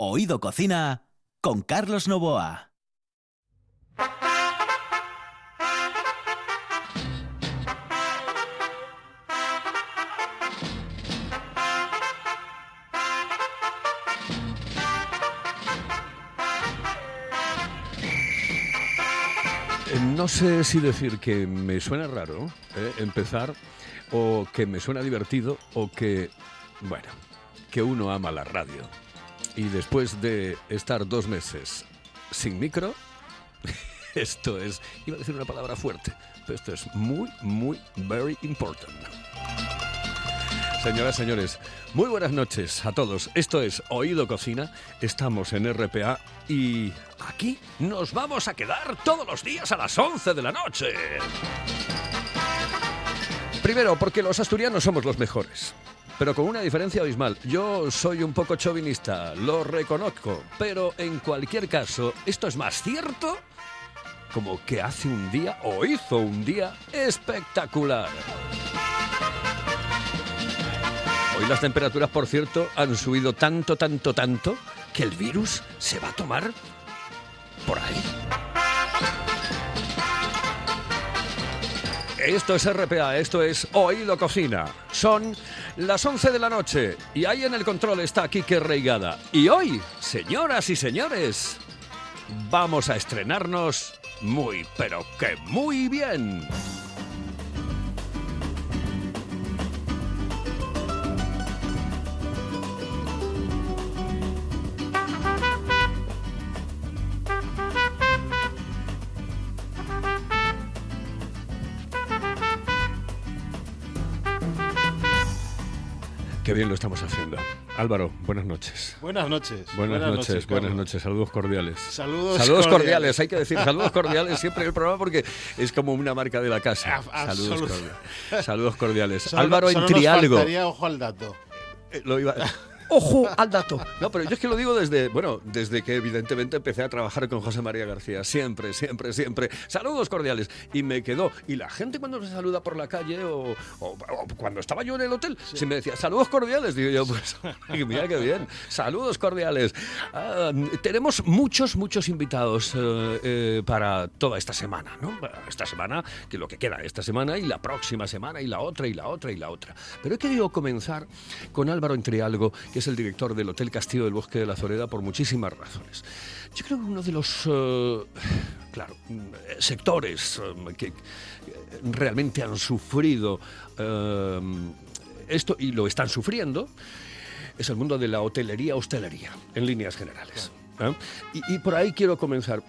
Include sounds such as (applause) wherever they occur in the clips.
Oído Cocina con Carlos Novoa. Eh, No sé si decir que me suena raro eh, empezar o que me suena divertido o que, bueno, que uno ama la radio. Y después de estar dos meses sin micro, (laughs) esto es, iba a decir una palabra fuerte, pero esto es muy, muy, very important. Señoras, señores, muy buenas noches a todos. Esto es Oído Cocina, estamos en RPA y aquí nos vamos a quedar todos los días a las 11 de la noche. Primero, porque los asturianos somos los mejores. Pero con una diferencia abismal. Yo soy un poco chauvinista, lo reconozco. Pero en cualquier caso, esto es más cierto como que hace un día o hizo un día espectacular. Hoy las temperaturas, por cierto, han subido tanto, tanto, tanto que el virus se va a tomar por ahí. Esto es RPA, esto es Oído Cocina. Son las 11 de la noche y ahí en el control está Kike Reigada. Y hoy, señoras y señores, vamos a estrenarnos muy, pero que muy bien. Qué bien lo estamos haciendo. Álvaro, buenas noches. Buenas noches. Buenas, noches, buenas noches, saludos cordiales. Saludos, Saludos cordiales. cordiales. hay que decir saludos cordiales siempre en el programa porque es como una marca de la casa. A- Saludos cordiales. Saludos cordiales. Solo- Álvaro solo en Trialgo. Nos faltaría ojo al dato. Eh, Lo iba... ¡Ojo (laughs) al dato! No, pero yo es que lo digo desde, bueno, desde que evidentemente empecé a trabajar con José María García. Siempre, siempre, siempre. Saludos cordiales. Y me quedó. Y la gente cuando se saluda por la calle o, o- o cuando estaba yo en el hotel, si me decía saludos cordiales, digo yo, pues (laughs) mira qué bien. Saludos cordiales. Ah, tenemos muchos, muchos invitados eh, eh, para toda esta semana, ¿no? Esta semana, que lo que queda esta semana y la próxima semana y la otra y la otra y la otra. Pero he querido comenzar con Álvaro Entrialgo, que es el director del Hotel Castillo del Bosque de la Zoreda, por muchísimas razones. Yo creo que uno de los, eh, claro, mm, sectores eh, que realmente han sufrido eh, esto y lo están sufriendo es el mundo de la hotelería, hostelería, en líneas generales. ¿eh? Y, y por ahí quiero comenzar,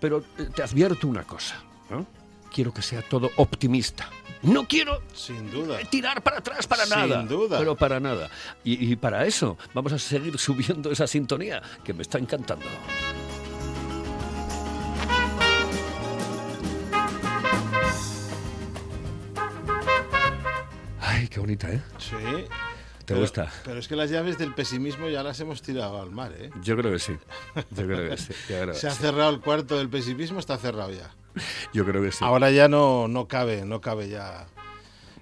pero te advierto una cosa. ¿eh? Quiero que sea todo optimista. No quiero Sin duda. tirar para atrás para Sin nada. duda. Pero para nada. Y, y para eso vamos a seguir subiendo esa sintonía que me está encantando. Ay, qué bonita, ¿eh? Sí. ¿Te Pero- gusta? Pero es que las llaves del pesimismo ya las hemos tirado al mar, ¿eh? Yo creo que sí. Yo creo que sí. Creo Se ha cerrado el cuarto del pesimismo, está cerrado ya. Yo creo que sí. Ahora ya no, no cabe, no cabe ya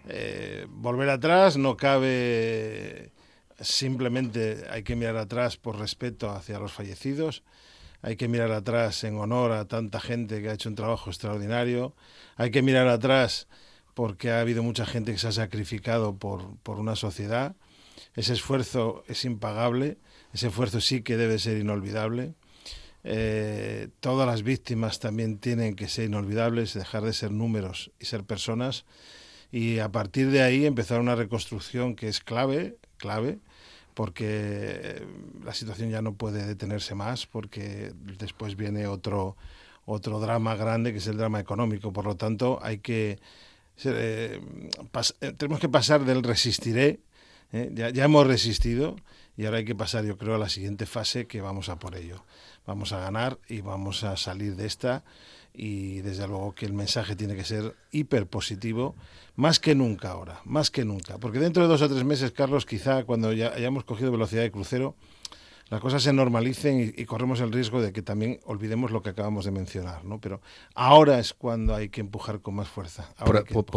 eh, volver atrás, no cabe simplemente hay que mirar atrás por respeto hacia los fallecidos, hay que mirar atrás en honor a tanta gente que ha hecho un trabajo extraordinario, hay que mirar atrás porque ha habido mucha gente que se ha sacrificado por, por una sociedad, ese esfuerzo es impagable, ese esfuerzo sí que debe ser inolvidable. Eh, todas las víctimas también tienen que ser inolvidables, dejar de ser números y ser personas. Y a partir de ahí empezar una reconstrucción que es clave, clave, porque la situación ya no puede detenerse más, porque después viene otro, otro drama grande que es el drama económico. Por lo tanto, hay que eh, eh, tenemos que pasar del resistiré, ¿eh? ya, ya hemos resistido y ahora hay que pasar, yo creo, a la siguiente fase que vamos a por ello. Vamos a ganar y vamos a salir de esta y desde luego que el mensaje tiene que ser hiper positivo, más que nunca ahora, más que nunca. Porque dentro de dos o tres meses, Carlos, quizá cuando ya hayamos cogido velocidad de crucero, las cosas se normalicen y, corremos el riesgo de que también olvidemos lo que acabamos de mencionar, ¿no? Pero ahora es cuando hay que empujar con más fuerza. Por,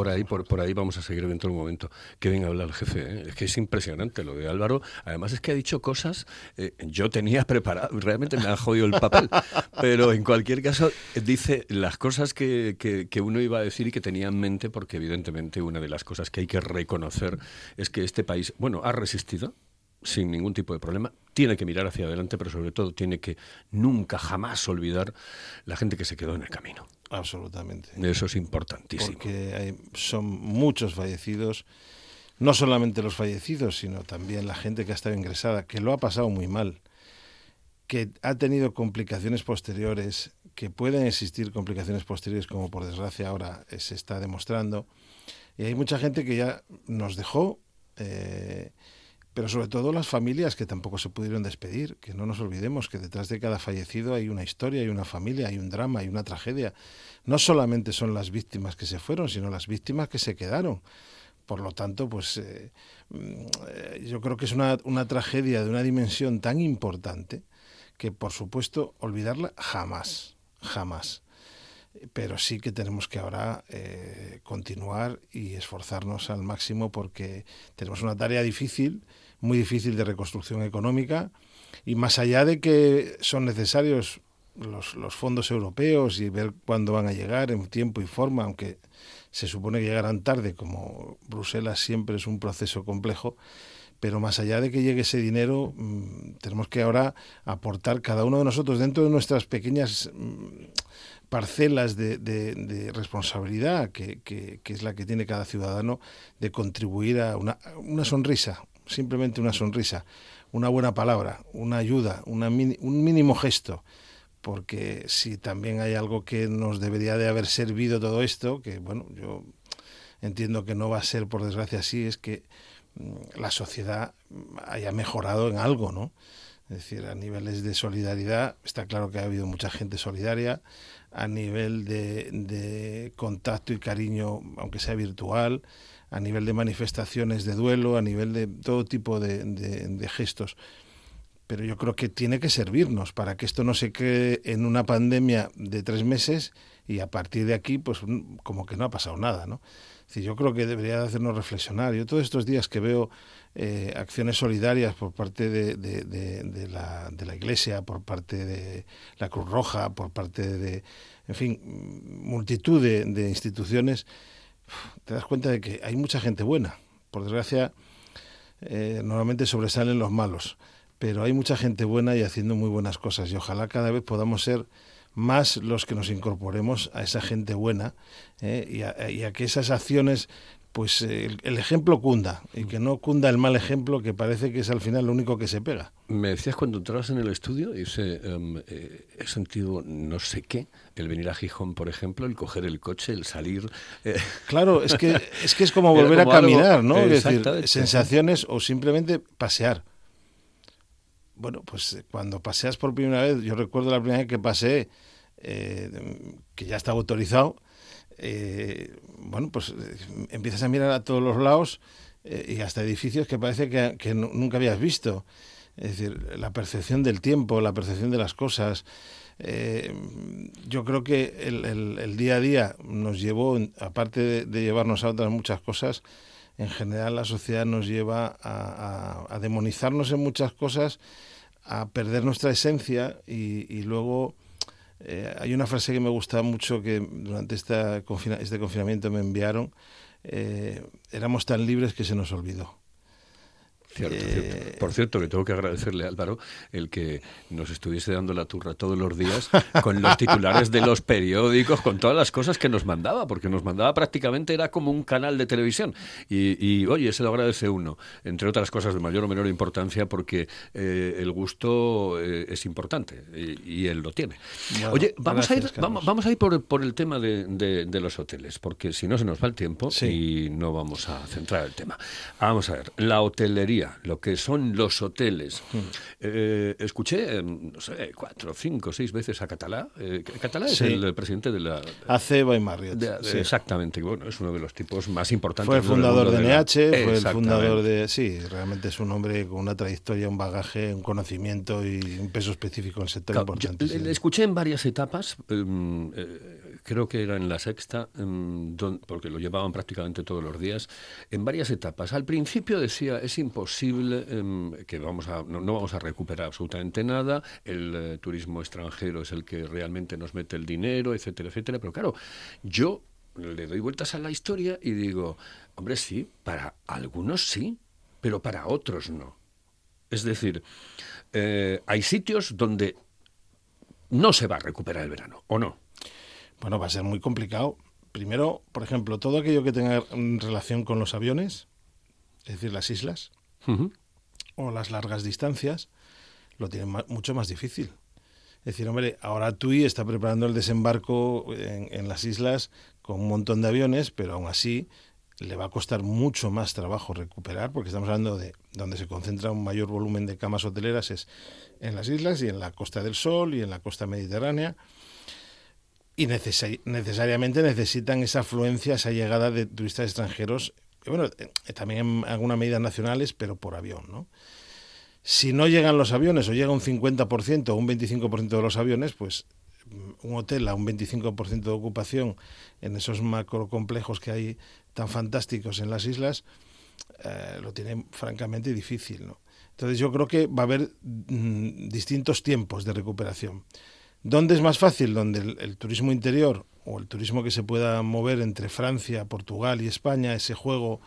ahí, por, ahí vamos a seguir dentro de un momento. Que venga a hablar el jefe, ¿eh? es que es impresionante lo de Álvaro. Además es que ha dicho cosas, eh, yo tenía (laughs) preparado, realmente me ha jodido el papel, pero en cualquier caso dice las cosas que, que uno iba a decir y que tenía en mente, porque evidentemente una de las cosas que hay que reconocer es que este país, bueno, ha resistido, sin ningún tipo de problema. Tiene que mirar hacia adelante, pero sobre todo tiene que nunca, jamás olvidar la gente que se quedó en el camino. Absolutamente. Eso es importantísimo. Porque son muchos fallecidos, no solamente los fallecidos, sino también la gente que ha estado ingresada, que lo ha pasado muy mal, que ha tenido complicaciones posteriores, que pueden existir complicaciones posteriores, como por desgracia ahora se está demostrando. Y hay mucha gente que ya nos dejó. Eh, pero sobre todo las familias que tampoco se pudieron despedir, que no nos olvidemos que detrás de cada fallecido hay una historia, hay una familia, hay un drama, hay una tragedia. No solamente son las víctimas que se fueron, sino las víctimas que se quedaron. Por lo tanto, pues eh, mm, yo creo que es una, una tragedia de una dimensión tan importante que, por supuesto, olvidarla jamás, jamás pero sí que tenemos que ahora eh, continuar y esforzarnos al máximo porque tenemos una tarea difícil, muy difícil de reconstrucción económica y más allá de que son necesarios los, los fondos europeos y ver cuándo van a llegar en tiempo y forma, aunque se supone que llegarán tarde, como Bruselas siempre es un proceso complejo, pero más allá de que llegue ese dinero, mm, tenemos que ahora aportar cada uno de nosotros dentro de nuestras pequeñas mm, parcelas de, responsabilidad, que, que, es la que tiene cada ciudadano, de contribuir a una, una sonrisa, simplemente una sonrisa, una buena palabra, una ayuda, un mínimo gesto, porque si también hay algo que nos debería de haber servido todo esto, que bueno, yo entiendo que no va a ser por desgracia así, es que mm, la sociedad haya mejorado en algo, ¿no? Es decir, a niveles de solidaridad, está claro que ha habido mucha gente solidaria, a nivel de contacto y cariño, aunque sea virtual, a nivel de manifestaciones de duelo, a nivel de todo tipo de, de, gestos. Pero yo creo que tiene que servirnos para que esto no se quede en una pandemia de tres meses y a partir de aquí, pues como que no ha pasado nada, ¿no? yo creo que debería hacernos reflexionar. Yo todos estos días que veo eh, acciones solidarias por parte de, la, de la Iglesia, por parte de la Cruz Roja, por parte de, en fin, multitud de instituciones, te das cuenta de que hay mucha gente buena. Por desgracia, eh, normalmente sobresalen los malos, pero hay mucha gente buena y haciendo muy buenas cosas y ojalá cada vez podamos ser más los que nos incorporemos a esa gente buena eh, y, a, que esas acciones pues el, ejemplo cunda y que no cunda el mal ejemplo que parece que es al final lo único que se pega. Me decías cuando entrabas en el estudio, dice, em, eh, he sentido no sé qué, el venir a Gijón, por ejemplo, el coger el coche, el salir. Eh. Claro, es que, (laughs) es que es como volver a caminar, ¿no? Es decir, sensaciones o simplemente pasear. Bueno, pues eh, cuando paseas por primera vez, yo recuerdo la primera vez que pasé, que ya estaba autorizado, eh, bueno, pues eh, empiezas a mirar a todos los lados eh, y hasta edificios que parece que, nunca habías visto. Es decir, la percepción del tiempo, la percepción de las cosas. yo creo que el, día a día nos llevó, aparte de, llevarnos a otras muchas cosas, en general la sociedad nos lleva a, demonizarnos en muchas cosas, a perder nuestra esencia y luego eh, hay una frase que me gusta mucho que durante esta este confinamiento me enviaron. Eh, éramos tan libres que se nos olvidó. Eh, Por cierto, que tengo que agradecerle a Álvaro el que nos estuviese dando la turra todos los días con los titulares de los periódicos, con todas las cosas que nos mandaba, porque nos mandaba prácticamente, era como un canal de televisión. Y, oye, se lo agradece uno, entre otras cosas de mayor o menor importancia, porque eh, el gusto eh, es importante y, él lo tiene. oye, vamos, a ir, vamos, a ir por, el tema de, los hoteles, porque si no se nos va el tiempo y no vamos a centrar el tema. Vamos a ver, la hotelería lo que son los hoteles. Eh, escuché, em, no sé, cuatro, cinco, seis veces a Catalá. Eh, Catalá es el presidente de la... AC by Marriott. de- de- sí. Exactamente, bueno, es uno de los tipos más importantes. Fue el fundador de la- NH, fue el fundador de... Sí, realmente es un hombre con una trayectoria, un bagaje, un conocimiento y un peso específico en el sector Claro, importante. sí. le escuché en varias etapas, em, eh, creo que era en la sexta, em, porque lo llevaban prácticamente todos los días, en varias etapas. Al principio decía, es imposible em, que vamos a, no, no vamos a recuperar absolutamente nada, el eh, turismo extranjero es el que realmente nos mete el dinero, etcétera, etcétera. Pero claro, yo le doy vueltas a la historia y digo, hombre, sí, para algunos sí, pero para otros no. Es decir, eh, hay sitios donde no se va a recuperar el verano, ¿o no? Bueno, va a ser muy complicado. Primero, por ejemplo, todo aquello que tenga relación con los aviones, es decir, las islas o las largas distancias, lo tienen mucho más difícil. Es decir, hombre, ahora TUI está preparando el desembarco en, en las islas con un montón de aviones, pero aún así le va a costar mucho más trabajo recuperar, porque estamos hablando de donde se concentra un mayor volumen de camas hoteleras es en las islas y en la Costa del Sol y en la costa mediterránea. Y necesa- necesariamente necesitan esa afluencia, esa llegada de turistas extranjeros, bueno, eh, también en alguna medida nacionales, pero por avión, ¿no? Si no llegan los aviones o llega un 50% o un 25% de los aviones, pues mm, un hotel a un 25% de ocupación en esos macrocomplejos que hay tan fantásticos en las islas, eh, lo tiene francamente difícil. ¿no? Entonces yo creo que va a haber mm, distintos tiempos de recuperación. ¿Dónde es más fácil? Donde el, turismo interior o el turismo que se pueda mover entre Francia, Portugal y España, ese juego,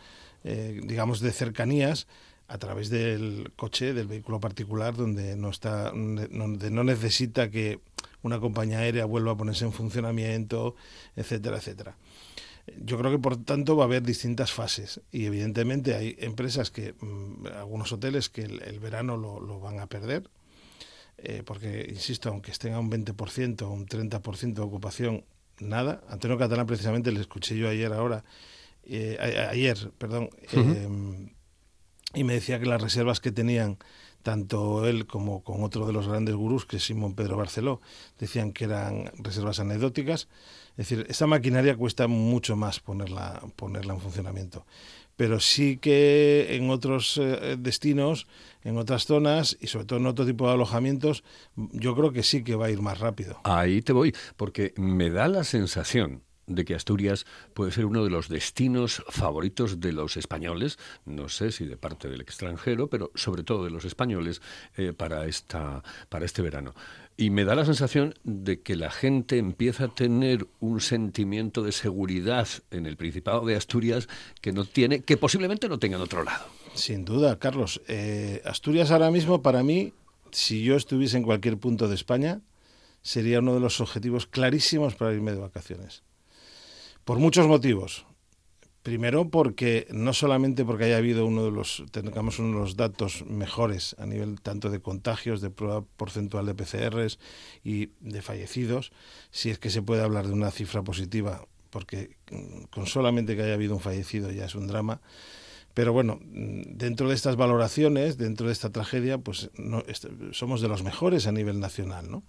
eh, digamos, de cercanías, a través del coche, del vehículo particular, donde no está, donde no necesita que una compañía aérea vuelva a ponerse en funcionamiento, etcétera, etcétera. Yo creo que por tanto va a haber distintas fases y evidentemente hay empresas que, mmm, algunos hoteles que el, verano lo, van a perder, eh, porque, insisto, aunque estén a un 20% o un 30% de ocupación, nada. Antonio Catalán precisamente le escuché yo ayer ahora, eh, a, ayer, perdón, uh -huh. eh, y me decía que las reservas que tenían tanto él como con otro de los grandes gurús, que es Simón Pedro Barceló, decían que eran reservas anecdóticas. Es decir, esa maquinaria cuesta mucho más ponerla, ponerla en funcionamiento. Pero sí que en otros eh, destinos, en otras zonas y sobre todo en otro tipo de alojamientos, yo creo que sí que va a ir más rápido. Ahí te voy, porque me da la sensación de que Asturias puede ser uno de los destinos favoritos de los españoles, no sé si de parte del extranjero, pero sobre todo de los españoles eh, para, esta, para este verano. Y me da la sensación de que la gente empieza a tener un sentimiento de seguridad en el Principado de Asturias que no tiene, que posiblemente no tenga en otro lado. Sin duda, Carlos. Eh, Asturias ahora mismo, para mí, si yo estuviese en cualquier punto de España, sería uno de los objetivos clarísimos para irme de vacaciones. Por muchos motivos. Primero, porque no solamente porque haya habido uno de los, tengamos uno de los datos mejores a nivel tanto de contagios, de prueba porcentual de PCRs y de fallecidos, si es que se puede hablar de una cifra positiva, porque con solamente que haya habido un fallecido ya es un drama. Pero bueno, dentro de estas valoraciones, dentro de esta tragedia, pues no, somos de los mejores a nivel nacional, ¿no?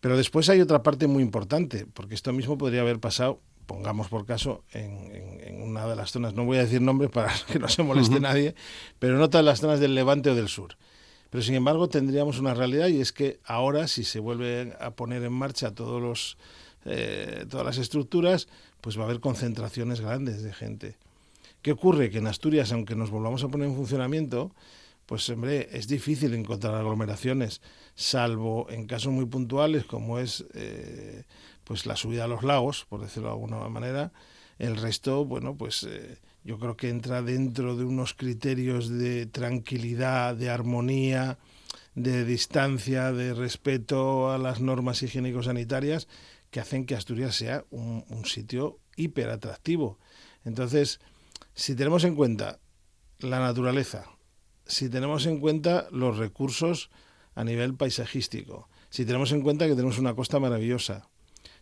Pero después hay otra parte muy importante, porque esto mismo podría haber pasado pongamos por caso, en, en, en, una de las zonas, no voy a decir nombres para (laughs) que no se moleste uh -huh. nadie, pero en otra de las zonas del Levante o del Sur. Pero sin embargo tendríamos una realidad y es que ahora si se vuelven a poner en marcha todos los, eh, todas las estructuras, pues va a haber concentraciones grandes de gente. ¿Qué ocurre? Que en Asturias, aunque nos volvamos a poner en funcionamiento, pues hombre, es difícil encontrar aglomeraciones, salvo en casos muy puntuales como es eh, pues la subida a los lagos, por decirlo de alguna manera. El resto, bueno, pues eh, yo creo que entra dentro de unos criterios de tranquilidad, de armonía, de distancia, de respeto a las normas higiénico-sanitarias que hacen que Asturias sea un, un sitio hiper atractivo. Entonces, si tenemos en cuenta la naturaleza, si tenemos en cuenta los recursos a nivel paisajístico, si tenemos en cuenta que tenemos una costa maravillosa,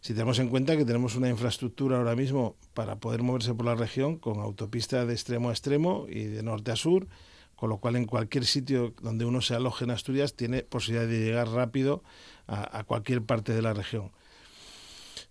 si tenemos en cuenta que tenemos una infraestructura ahora mismo para poder moverse por la región con autopista de extremo a extremo y de norte a sur, con lo cual en cualquier sitio donde uno se aloje en Asturias tiene posibilidad de llegar rápido a, a cualquier parte de la región.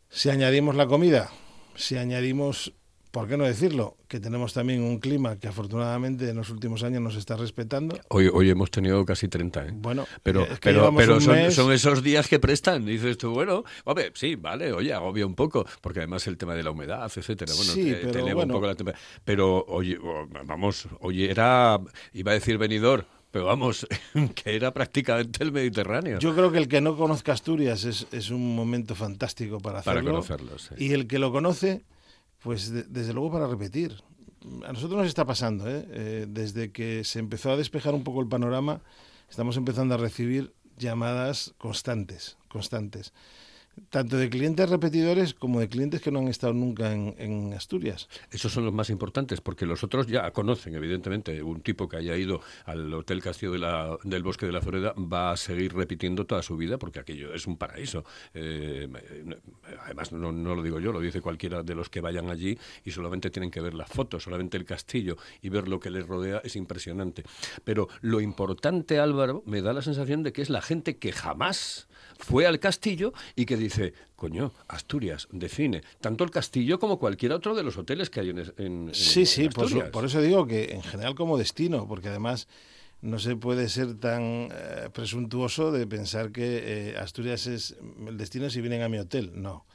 Si añadimos la comida, si añadimos ¿por qué no decirlo? Que tenemos también un clima que afortunadamente en los últimos años nos está respetando. Hoy, hoy hemos tenido casi 30, ¿eh? Bueno, pero, es que pero, pero son, mes- son esos días que prestan. Dices tú, bueno, hombre, sí, vale, oye, agobia un poco, porque además el tema de la humedad, etcétera, bueno, Sí, te, te pero eleva bueno. un poco la temperatura. Pero, oye, vamos, oye, era, iba a decir venidor, pero vamos, (laughs) que era prácticamente el Mediterráneo. Yo creo que el que no conozca Asturias es, es un momento fantástico para Para hacerlo. conocerlo, sí. Y el que lo conoce, pues de- desde luego para repetir. A nosotros nos está pasando, ¿eh? Eh, desde que se empezó a despejar un poco el panorama, estamos empezando a recibir llamadas constantes, constantes. Tanto de clientes repetidores como de clientes que no han estado nunca en, Asturias. Esos son los más importantes, porque los otros ya conocen, evidentemente. Un tipo que haya ido al Hotel Castillo del Bosque de la Florida va a seguir repitiendo toda su vida, porque aquello es un paraíso. Eh, además, no, no lo digo yo, lo dice cualquiera de los que vayan allí y solamente tienen que ver las fotos, solamente el castillo y ver lo que les rodea es impresionante. Pero lo importante, Álvaro, me da la sensación de que es la gente que jamás fue al castillo y que dice, coño, Asturias define tanto el castillo como cualquier otro de los hoteles que hay en, en- en Sí, sí, por, Asturias. su- por eso digo que en general como destino, porque además no se puede ser tan eh, presuntuoso de pensar que eh, Asturias es el destino si vienen a mi hotel. No,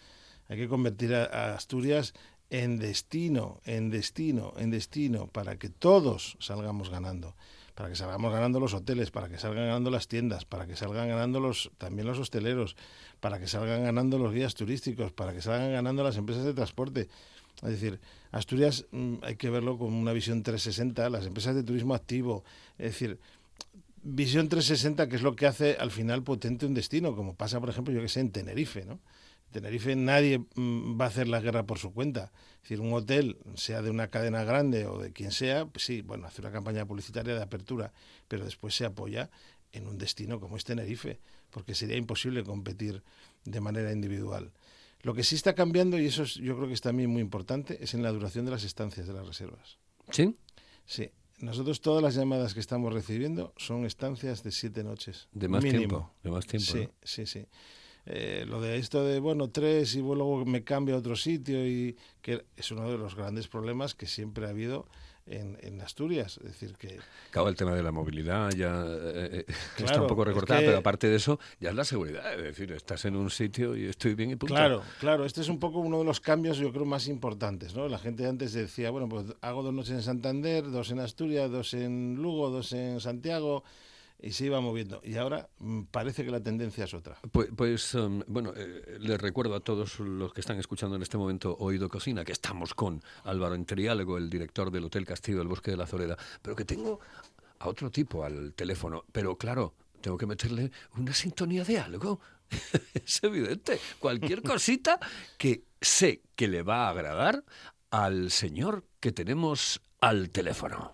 hay que convertir a, a Asturias en destino, en destino, en destino, para que todos salgamos ganando. Para que salgamos ganando los hoteles, para que salgan ganando las tiendas, para que salgan ganando los, también los hosteleros, para que salgan ganando los guías turísticos, para que salgan ganando las empresas de transporte. Es decir, Asturias mm, hay que verlo con una visión 360, las empresas de turismo activo, es decir, visión 360 que es lo que hace al final potente un destino, como pasa, por ejemplo, yo que sé, en Tenerife, ¿no? En Tenerife nadie mm, va a hacer la guerra por su cuenta. Es decir, un hotel, sea de una cadena grande o de quien sea, pues sí, bueno, hace una campaña publicitaria de apertura, pero después se apoya en un destino como es Tenerife, porque sería imposible competir de manera individual. Lo que sí está cambiando, y eso es- yo creo que es también muy importante, es en la duración de las estancias de las reservas. ¿Sí? Sí, nosotros todas las llamadas que estamos recibiendo son estancias de siete noches. De más mínimo. tiempo. De más tiempo. Sí, ¿no? sí, sí. Eh, lo de esto de, bueno, tres y luego me cambio a otro sitio y que es uno de los grandes problemas que siempre ha habido en, en Asturias. Es decir, que Claro, el tema de la movilidad ya eh, eh, está Claro, un poco es recortada, que- pero aparte de eso, ya es la seguridad. Es decir, estás en un sitio y estoy bien y punto. Claro, claro, este es un poco uno de los cambios, yo creo, más importantes, ¿no? La gente antes decía, bueno, pues hago dos noches en Santander, dos en Asturias, dos en Lugo, dos en Santiago, y se iba moviendo. Y ahora mm, parece que la tendencia es otra. Pues, pues, um, bueno, eh, les recuerdo a todos los que están escuchando en este momento Oído Cocina que estamos con Álvaro Enteriálogo, el director del Hotel Castillo del Bosque de la Zoreda, pero que tengo a otro tipo al teléfono. Pero claro, tengo que meterle una sintonía de algo. (laughs) es evidente. Cualquier (laughs) cosita que sé que le va a agradar al señor que tenemos al teléfono.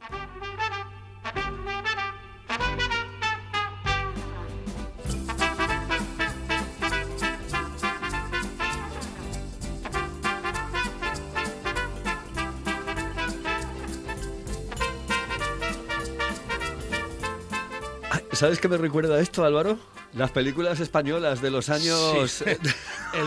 ¿Sabes qué me recuerda esto, Álvaro? Las películas españolas de los años, Sí. de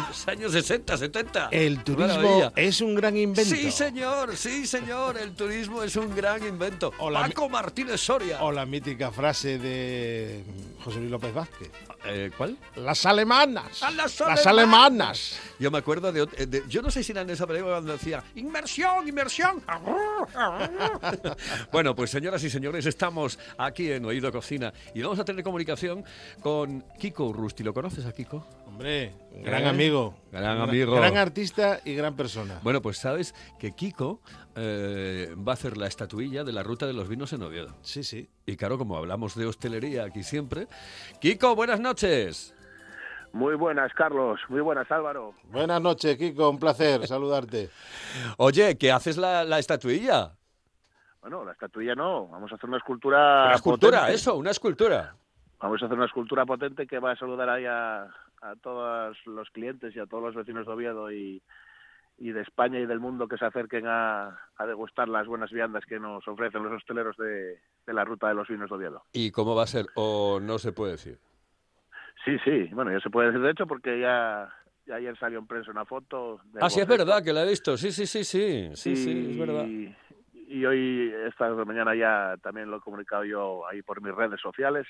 los años 60, 70. El turismo es un gran invento. Sí, señor, sí, señor. El turismo es un gran invento. O la Paco Martínez Soria. O la mítica frase de José Luis López Vázquez. Eh, ¿Cuál? Las alemanas. ¡A las Las alemanas! alemanas. Yo me acuerdo de, ot- de- Yo no sé si era en esa película cuando decía ¡Inmersión, inmersión! (laughs) bueno, pues señoras y señores, estamos aquí en Oído Cocina y vamos a tener comunicación con Kiko Urrusti. ¿Lo conoces a Kiko? Hombre, un gran ¿Eh? amigo. Gran amigo. Gran artista y gran persona. Bueno, pues sabes que Kiko eh, va a hacer la estatuilla de la ruta de los vinos en Oviedo. Sí, sí. Y claro, como hablamos de hostelería aquí siempre. Kiko, buenas noches. Muy buenas, Carlos. Muy buenas, Álvaro. Buenas noches, Kiko. Un placer (laughs) saludarte. Oye, ¿qué haces la, la estatuilla? Bueno, la estatuilla no. Vamos a hacer una escultura. Una escultura, potente. eso, una escultura. Vamos a hacer una escultura potente que va a saludar ahí a, a todos los clientes y a todos los vecinos de Oviedo y, y de España y del mundo que se acerquen a, a degustar las buenas viandas que nos ofrecen los hosteleros de, de la ruta de los vinos de Oviedo. ¿Y cómo va a ser? ¿O no se puede decir? Sí, sí, bueno, ya se puede decir de hecho porque ya, ya ayer salió en prensa una foto. del Ah, sí, es verdad que la he visto. Sí, sí, sí, sí. Sí, sí, es verdad. Y, y hoy, esta mañana ya también lo he comunicado yo ahí por mis redes sociales.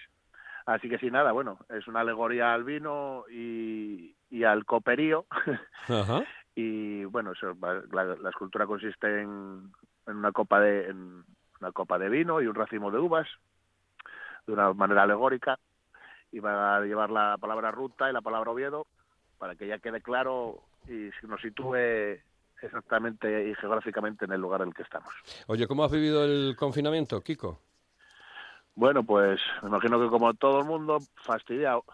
Así que sí, nada, bueno, es una alegoría al vino y, y al coperío. (laughs) Ajá. y bueno, eso, la, la escultura consiste en, en una copa de en una copa de vino y un racimo de uvas de una manera alegórica y va a llevar la palabra ruta y la palabra Oviedo para que ya quede claro y se nos sitúe exactamente y geográficamente en el lugar en el que estamos. Oye, ¿cómo has vivido el confinamiento, Kiko? Bueno, pues me imagino que como todo el mundo, fastidiado.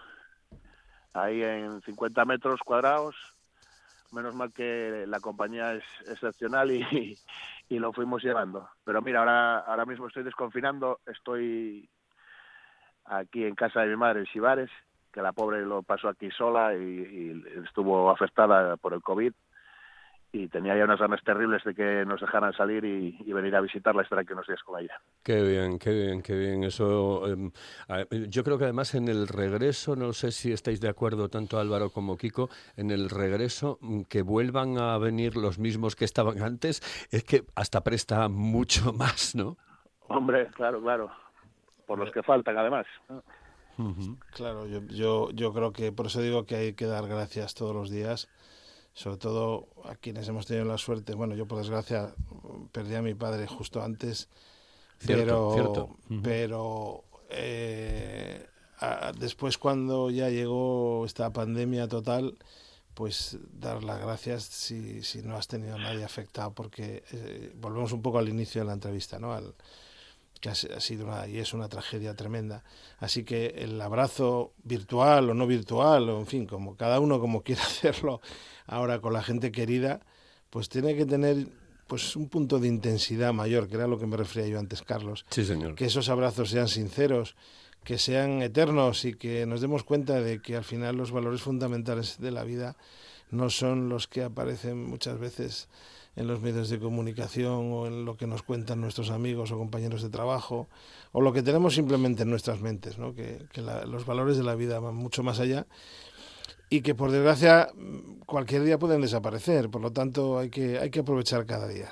Ahí en 50 metros cuadrados. Menos mal que la compañía es excepcional y, y lo fuimos llevando. Pero mira, ahora, ahora mismo estoy desconfinando. Estoy aquí en casa de mi madre en que la pobre lo pasó aquí sola y estuvo afectada por el COVID. Y tenía ya unas ganas terribles de que nos dejaran salir y, y venir a visitarla, estar aquí unos días con ella. Qué bien, qué bien, qué bien. Eso, em, yo creo que además en el regreso, no sé si estáis de acuerdo tanto Álvaro como Kiko, en el regreso mm, que vuelvan a venir los mismos que estaban (laughs) antes, es que hasta presta mucho (laughs) más, ¿no? Hombre, claro, claro. Por los que faltan, además. Claro, yo, yo, yo creo que por eso digo que hay que dar gracias todos los días, sobre todo a quienes hemos tenido la suerte. Bueno, yo por desgracia perdí a mi padre justo antes, Cierto, pero, cierto. Pero eh, a- después cuando ya llegó esta pandemia total, pues dar las gracias si, si no has tenido a nadie afectado, porque eh, volvemos un poco al inicio de la entrevista, ¿no? Al, que ha, sido una, y es una tragedia tremenda. Así que el abrazo virtual o no virtual, o en fin, como cada uno como (laughs) quiera hacerlo ahora con la gente querida, pues tiene que tener pues un punto de intensidad mayor, que era lo que me refería yo antes, Carlos. Sí, señor. Que esos abrazos sean sinceros, que sean eternos y que nos demos cuenta de que al final los valores fundamentales de la vida no son los que aparecen muchas veces en los medios de comunicación o en lo que nos cuentan nuestros amigos o compañeros de trabajo o lo que tenemos simplemente en nuestras mentes, ¿no? que, la- los valores de la vida van mucho más allá y que por desgracia mm, cualquier día pueden desaparecer, por lo tanto hay que, hay que aprovechar cada día.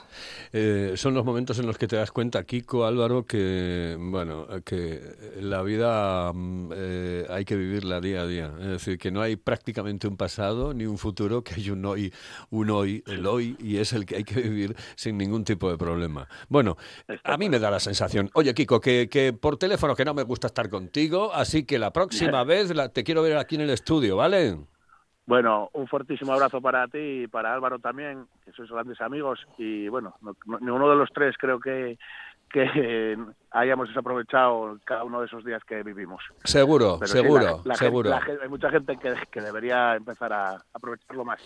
Eh, son los momentos en los que te das cuenta, Kiko, Álvaro, que bueno, que la vida mm, eh, hay que vivirla día a día. Es decir, que no hay prácticamente un pasado ni un futuro, que hay un hoy, un hoy, el hoy, y es el que hay que vivir sin ningún tipo de problema. Bueno, a mí me da la sensación, oye, Kiko, que, que por teléfono que no me gusta estar contigo, así que la próxima (laughs) vez la- te quiero ver aquí en el estudio, ¿vale? Bueno, un fortísimo abrazo para ti y para Álvaro también, que sois grandes amigos. Y bueno, no- no- ninguno de los tres creo que, que hayamos desaprovechado cada uno de esos días que vivimos. Seguro, Pero sí, seguro, la- la gente- seguro. la hay mucha gente que, que debería empezar a aprovecharlo más,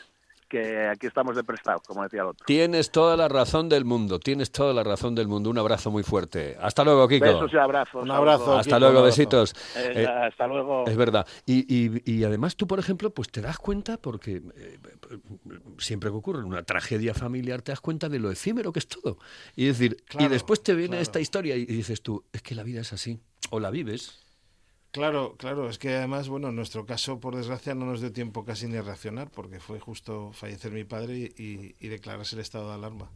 que aquí estamos de prestado, como decía el otro. Tienes toda la razón del mundo, tienes toda la razón del mundo. Un abrazo muy fuerte. Hasta luego, Kiko. Besos y abrazos. Un abrazo. Hasta luego, besitos. Venga, Eh, hasta luego. es verdad. Y, y- y además tú, por ejemplo, pues te das cuenta, porque eh, siempre que ocurre una tragedia familiar, te das cuenta de lo efímero que es todo. Y decir, y después te viene claro. esta historia y, y dices tú, es que la vida es así. O la vives. Claro, claro, es que además, bueno, en nuestro caso, por desgracia, no nos dio tiempo casi ni a reaccionar, porque fue justo fallecer mi padre y, y declararse el estado de alarma.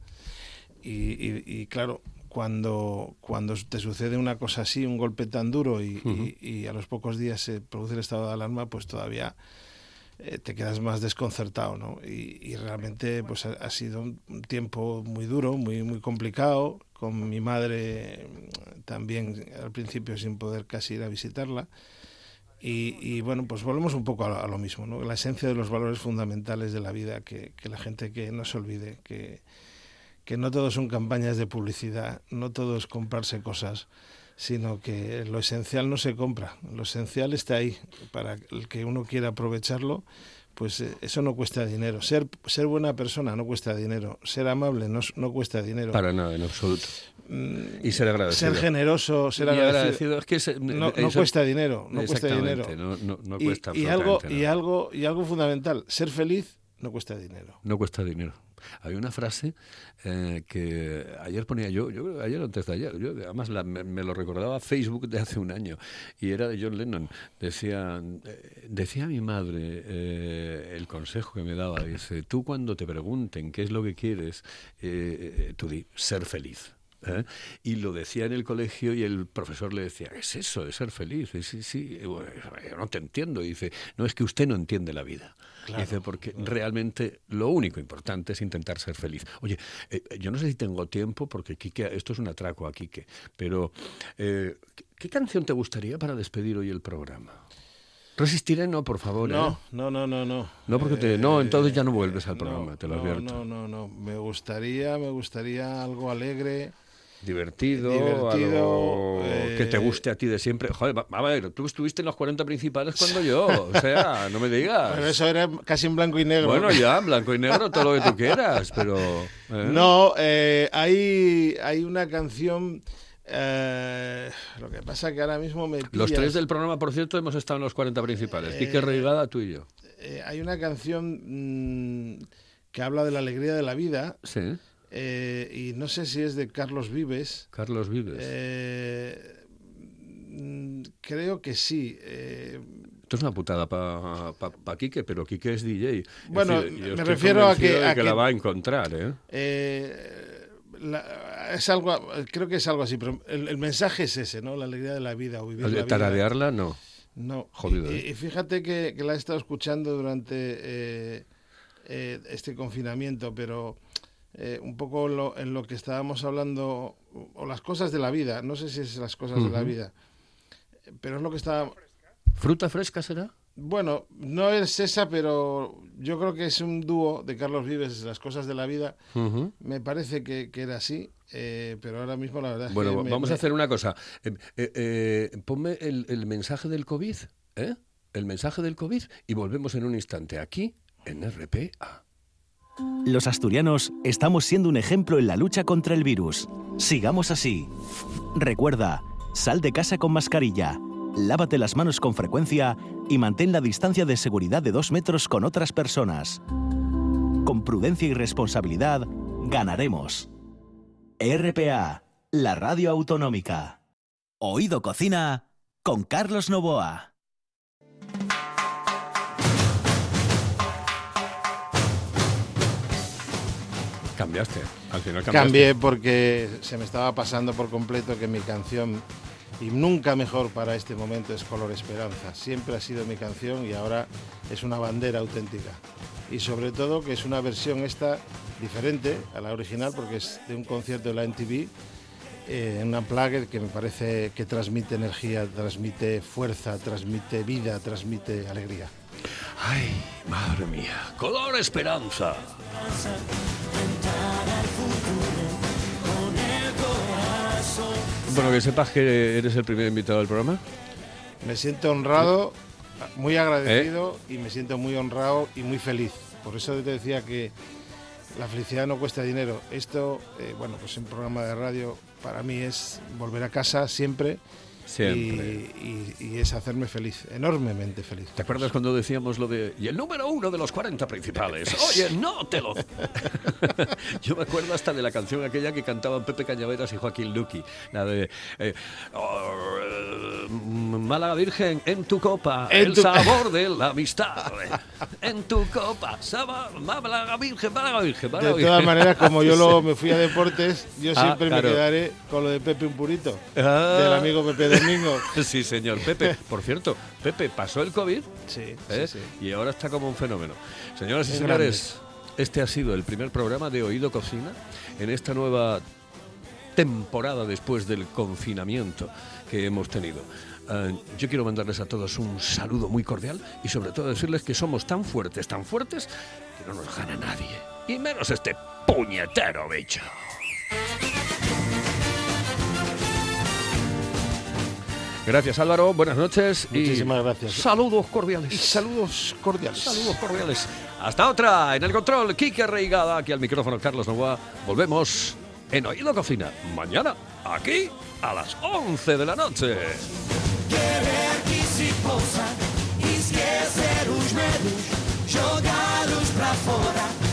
Y, y- y, claro, cuando, cuando te sucede una cosa así, un golpe tan duro, y, y- y a los pocos días se produce el estado de alarma, pues todavía eh, te quedas más desconcertado, ¿no? Y, y realmente, pues ha, ha sido un tiempo muy duro, muy, muy complicado, con mi madre mm, también al principio sin poder casi ir a visitarla. Y, y, bueno, pues volvemos un poco a, lo- a lo mismo, ¿no? La esencia de los valores fundamentales de la vida, que, que la gente que no se olvide, que, que no todo son campañas de publicidad, no todo es comprarse cosas, sino que lo esencial no se compra, lo esencial está ahí, para el que uno quiera aprovecharlo, pues eh, eso no cuesta dinero. Ser, ser buena persona no cuesta dinero, ser amable no, no cuesta dinero. Para nada, en absoluto. Mm, Y ser agradecido. ser generoso, ser agradecido. agradecido, es que se- No, cuesta dinero, no cuesta dinero. Exactamente, No, no- Y- cuesta y, algo y algo y algo fundamental, ser feliz no cuesta dinero. No cuesta dinero. Hay una frase eh, que ayer ponía yo, yo ayer antes de ayer, yo, además la- me, lo recordaba Facebook de hace un año, y era de John Lennon. Decía, eh, decía mi madre eh, el consejo que me daba, dice, tú cuando te pregunten qué es lo que quieres, eh, tú di, ser feliz. ¿Eh? Y lo decía en el colegio y el profesor le decía, ¿qué es eso de ser feliz? Y, sí, sí, bueno, yo no te entiendo. Y dice, no es que usted no entiende la vida. Dice, porque realmente lo único importante es intentar ser feliz. Oye, eh, yo no sé si tengo tiempo, porque Quique, esto es un atraco a Quique, pero eh, ¿qué, canción te gustaría para despedir hoy el programa? Resistiré, no, por favor. ¿eh? No, no, no, no, no. No, porque te- no, entonces ya no vuelves al no, programa, te lo no, advierto. No, no, no. Me gustaría, me gustaría algo alegre. Divertido, Divertido, algo que te eh, guste a ti de siempre. Joder, a ver, tú estuviste en los 40 principales cuando yo, (laughs) o sea, no me digas. Pero eso era casi en blanco y negro. Bueno, ya, blanco y negro, todo lo que tú quieras, pero... ¿eh? No, eh, hay, hay una canción. eh, lo que pasa que ahora mismo me. Los tres del programa, por cierto, hemos estado en los 40 principales. Quique Eh, Reigada, tú y yo. Eh, hay una canción mm, que habla de la alegría de la vida. Sí, eh, y no sé si es de Carlos Vives. Carlos Vives. Eh, mm, creo que sí. eh, Esto es una putada para pa, pa Quique, pero Quique es DJ. Es Bueno, decir, me refiero a que- a que- la va a encontrar, ¿eh? eh, la- es algo, creo que es algo así, pero el, el mensaje es ese, ¿no? La alegría de la vida o vivir la vida. tararearla, no. No. Jodido, Y, y fíjate que, que la he estado escuchando durante eh, eh, este confinamiento, pero eh, un poco lo- en lo que estábamos hablando, o las cosas de la vida, no sé si es las cosas de la vida, pero es lo que está... ¿Fruta fresca será? Bueno, no es esa, pero yo creo que es un dúo de Carlos Vives, Las cosas de la vida. Me parece que, que era así, eh, pero ahora mismo la verdad es Bueno, que... me- vamos a hacer una cosa. Eh, eh, ponme el, el mensaje del COVID, ¿eh? El mensaje del COVID y volvemos en un instante aquí en RPA. Los asturianos estamos siendo un ejemplo en la lucha contra el virus. Sigamos así. Recuerda, sal de casa con mascarilla, lávate las manos con frecuencia y mantén la distancia de seguridad de dos metros con otras personas. Con prudencia y responsabilidad, ganaremos. RPA, la radio autonómica. Oído Cocina con Carlos Novoa. Cambiaste. Al final cambiaste. Cambié porque se me estaba pasando por completo que mi canción, y nunca mejor para este momento, es Color Esperanza. Siempre ha sido mi canción y ahora es una bandera auténtica. Y sobre todo que es una versión esta diferente a la original porque es de un concierto de la NTV, eh, en una plugger que me parece que transmite energía, transmite fuerza, transmite vida, transmite alegría. Ay, madre mía. Color esperanza. Bueno, que sepas que eres el primer invitado del programa. Me siento honrado, muy agradecido y me siento muy honrado y muy feliz. Por eso te decía que la felicidad no cuesta dinero. Esto, eh, bueno, pues un programa de radio para mí es volver a casa siempre, Siempre. Y, y- y es hacerme feliz, enormemente feliz. ¿Te acuerdas cuando decíamos lo de... Y el número uno de los 40 principales? (laughs) Oye, no te lo... (laughs) Yo me acuerdo hasta de la canción aquella que cantaban Pepe Cañaveras y Joaquín Luqui. La de... eh, oh, eh, Málaga Virgen, en tu copa, En el tu- sabor de la amistad. En tu copa, sabor, Málaga Virgen, Málaga Virgen, Málaga De todas maneras, como yo (laughs) luego me fui a deportes, yo Ah, siempre claro. me quedaré con lo de Pepe un purito, Ah. del amigo Pepe Domingo. (laughs) Sí, señor. Pepe, por cierto, Pepe pasó el COVID Sí, ¿eh? sí, sí. y ahora está como un fenómeno. Señoras y Es señores, este ha sido el primer programa de Oído Cocina en esta nueva temporada después del confinamiento que hemos tenido. Eh, yo quiero mandarles a todos un saludo muy cordial y sobre todo decirles que somos tan fuertes, tan fuertes, que no nos gana nadie. Y menos este puñetero bicho. Gracias Álvaro, buenas noches. y Muchísimas gracias. Saludos cordiales. Y saludos cordiales. Saludos cordiales. Hasta otra. En el control, Kike Reigada. Aquí al micrófono, Carlos Novoa. Volvemos en Oído Cocina. Mañana, aquí, a las 11 de la noche. Querer que se possa esquecer os medos, jogá-los pra fora